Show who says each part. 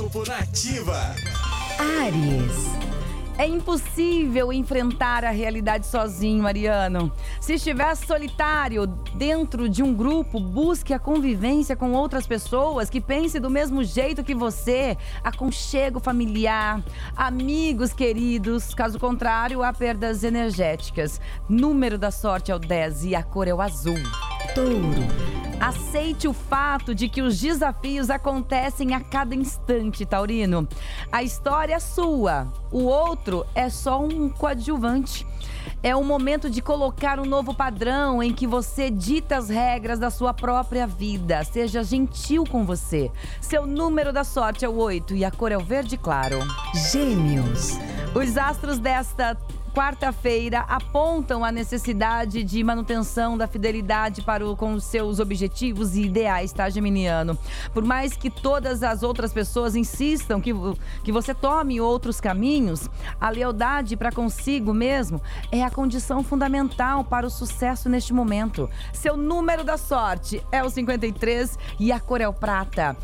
Speaker 1: Horóscopo Nativa.
Speaker 2: Ares. É impossível enfrentar a realidade sozinho, Mariano. Se estiver solitário dentro de um grupo, busque a convivência com outras pessoas que pensem do mesmo jeito que você. Aconchego familiar, amigos queridos. Caso contrário, há perdas energéticas. Número da sorte é o 10 e a cor é o azul. Touro. Aceite o fato de que os desafios acontecem a cada instante, Taurino. A história é sua, o outro é só um coadjuvante. É o momento de colocar um novo padrão em que você dita as regras da sua própria vida. Seja gentil com você. Seu número da sorte é o 8 e a cor é o verde claro. Gêmeos. Os astros desta quarta-feira apontam a necessidade de manutenção da fidelidade para o, com os seus objetivos e ideais, tá, Geminiano? Por mais que todas as outras pessoas insistam que, que você tome outros caminhos, a lealdade para consigo mesmo é a condição fundamental para o sucesso neste momento. Seu número da sorte é o 53 e a cor é o prata.